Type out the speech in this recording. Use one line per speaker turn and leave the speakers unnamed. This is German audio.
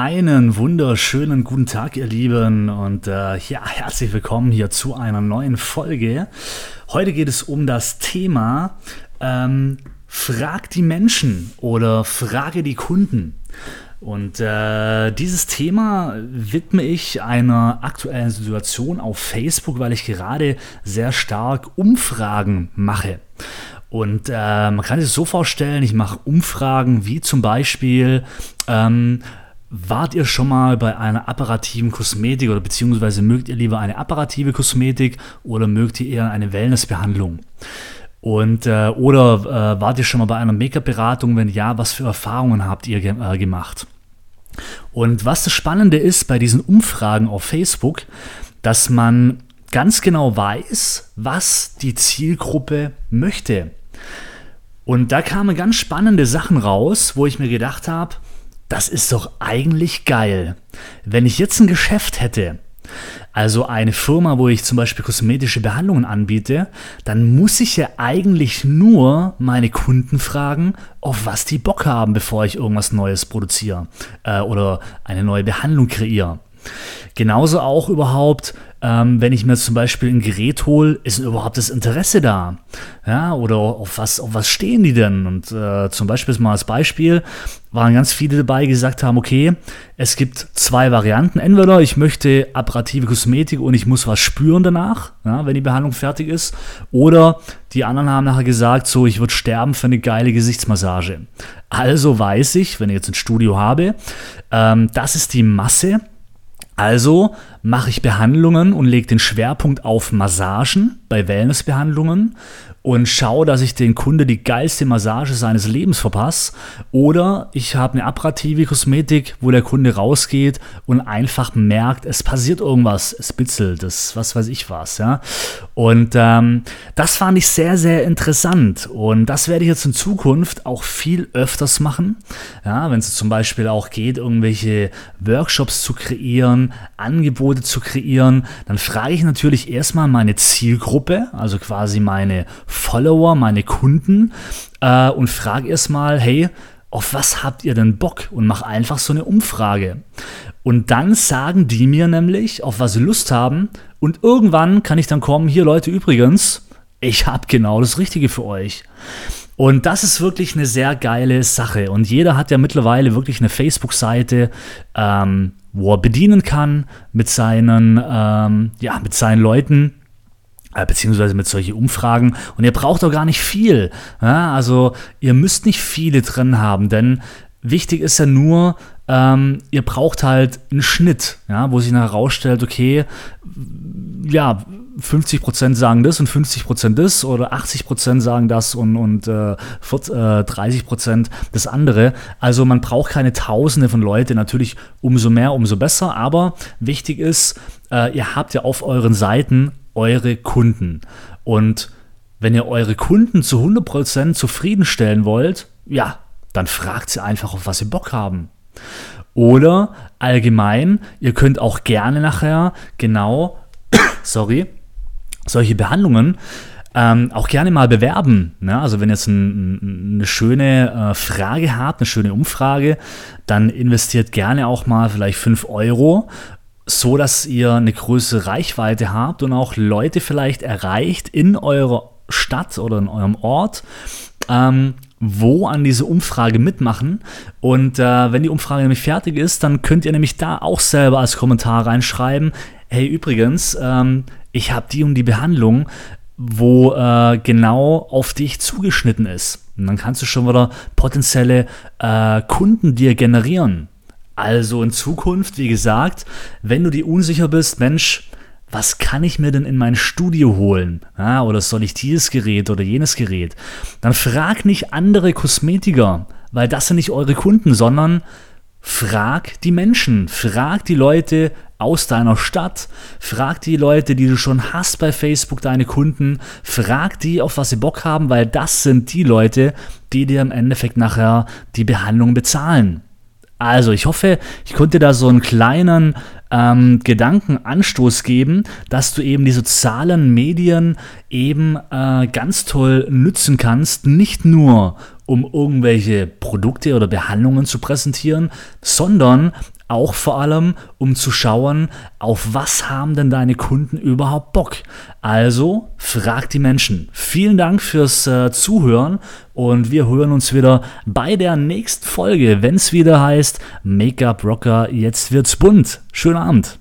Einen wunderschönen guten Tag, ihr Lieben, und äh, ja, herzlich willkommen hier zu einer neuen Folge. Heute geht es um das Thema ähm, Frag die Menschen oder Frage die Kunden. Und äh, dieses Thema widme ich einer aktuellen Situation auf Facebook, weil ich gerade sehr stark Umfragen mache. Und äh, man kann sich so vorstellen, ich mache Umfragen wie zum Beispiel, ähm, Wart ihr schon mal bei einer apparativen Kosmetik oder beziehungsweise mögt ihr lieber eine apparative Kosmetik oder mögt ihr eher eine Wellnessbehandlung? Und äh, oder äh, wart ihr schon mal bei einer Make-up-Beratung? Wenn ja, was für Erfahrungen habt ihr ge äh, gemacht? Und was das Spannende ist bei diesen Umfragen auf Facebook, dass man ganz genau weiß, was die Zielgruppe möchte. Und da kamen ganz spannende Sachen raus, wo ich mir gedacht habe, das ist doch eigentlich geil. Wenn ich jetzt ein Geschäft hätte, also eine Firma, wo ich zum Beispiel kosmetische Behandlungen anbiete, dann muss ich ja eigentlich nur meine Kunden fragen, auf was die Bock haben, bevor ich irgendwas Neues produziere äh, oder eine neue Behandlung kreiere. Genauso auch überhaupt, ähm, wenn ich mir zum Beispiel ein Gerät hole, ist überhaupt das Interesse da? Ja, oder auf was, auf was stehen die denn? Und äh, zum Beispiel mal als Beispiel waren ganz viele dabei, die gesagt haben, okay, es gibt zwei Varianten. Entweder ich möchte apparative Kosmetik und ich muss was spüren danach, ja, wenn die Behandlung fertig ist. Oder die anderen haben nachher gesagt, so, ich würde sterben für eine geile Gesichtsmassage. Also weiß ich, wenn ich jetzt ein Studio habe, ähm, das ist die Masse, also mache ich Behandlungen und lege den Schwerpunkt auf Massagen bei Wellnessbehandlungen und schaue, dass ich den Kunde die geilste Massage seines Lebens verpasse. Oder ich habe eine apparative Kosmetik, wo der Kunde rausgeht und einfach merkt, es passiert irgendwas, es bitzelt, es was weiß ich was. Ja? Und ähm, das fand ich sehr, sehr interessant. Und das werde ich jetzt in Zukunft auch viel öfters machen. Ja, Wenn es zum Beispiel auch geht, irgendwelche Workshops zu kreieren, Angebote zu kreieren, dann frage ich natürlich erstmal meine Zielgruppe, also quasi meine Follower, meine Kunden äh, und frage erstmal, hey, auf was habt ihr denn Bock? Und mach einfach so eine Umfrage. Und dann sagen die mir nämlich, auf was sie Lust haben. Und irgendwann kann ich dann kommen, hier Leute, übrigens, ich habe genau das Richtige für euch. Und das ist wirklich eine sehr geile Sache. Und jeder hat ja mittlerweile wirklich eine Facebook-Seite, ähm, wo er bedienen kann mit seinen, ähm, ja, mit seinen Leuten äh, beziehungsweise mit solchen Umfragen. Und ihr braucht doch gar nicht viel. Ja, also ihr müsst nicht viele drin haben, denn wichtig ist ja nur, ähm, ihr braucht halt einen Schnitt, ja, wo sich herausstellt, okay, ja, 50% sagen das und 50% das oder 80% sagen das und, und äh, 40, äh, 30% das andere. Also man braucht keine Tausende von Leuten, natürlich umso mehr, umso besser, aber wichtig ist, äh, ihr habt ja auf euren Seiten eure Kunden. Und wenn ihr eure Kunden zu 100% zufriedenstellen wollt, ja, dann fragt sie einfach, auf was sie Bock haben. Oder allgemein, ihr könnt auch gerne nachher genau, sorry, solche Behandlungen ähm, auch gerne mal bewerben. Ne? Also wenn ihr jetzt ein, eine schöne äh, Frage habt, eine schöne Umfrage, dann investiert gerne auch mal vielleicht 5 Euro so dass ihr eine größere Reichweite habt und auch Leute vielleicht erreicht in eurer Stadt oder in eurem Ort, ähm, wo an diese Umfrage mitmachen. Und äh, wenn die Umfrage nämlich fertig ist, dann könnt ihr nämlich da auch selber als Kommentar reinschreiben, hey übrigens, ähm, ich habe die und die Behandlung, wo äh, genau auf dich zugeschnitten ist. Und dann kannst du schon wieder potenzielle äh, Kunden dir generieren. Also in Zukunft, wie gesagt, wenn du dir unsicher bist, Mensch, was kann ich mir denn in mein Studio holen? Ja, oder soll ich dieses Gerät oder jenes Gerät? Dann frag nicht andere Kosmetiker, weil das sind nicht eure Kunden, sondern frag die Menschen, frag die Leute aus deiner Stadt, frag die Leute, die du schon hast bei Facebook, deine Kunden, frag die, auf was sie Bock haben, weil das sind die Leute, die dir im Endeffekt nachher die Behandlung bezahlen. Also, ich hoffe, ich konnte da so einen kleinen ähm, Gedankenanstoß geben, dass du eben die sozialen Medien eben äh, ganz toll nützen kannst, nicht nur um irgendwelche Produkte oder Behandlungen zu präsentieren, sondern auch vor allem, um zu schauen, auf was haben denn deine Kunden überhaupt Bock. Also frag die Menschen. Vielen Dank fürs äh, Zuhören und wir hören uns wieder bei der nächsten Folge, wenn es wieder heißt Make-up Rocker, jetzt wird's bunt. Schönen Abend.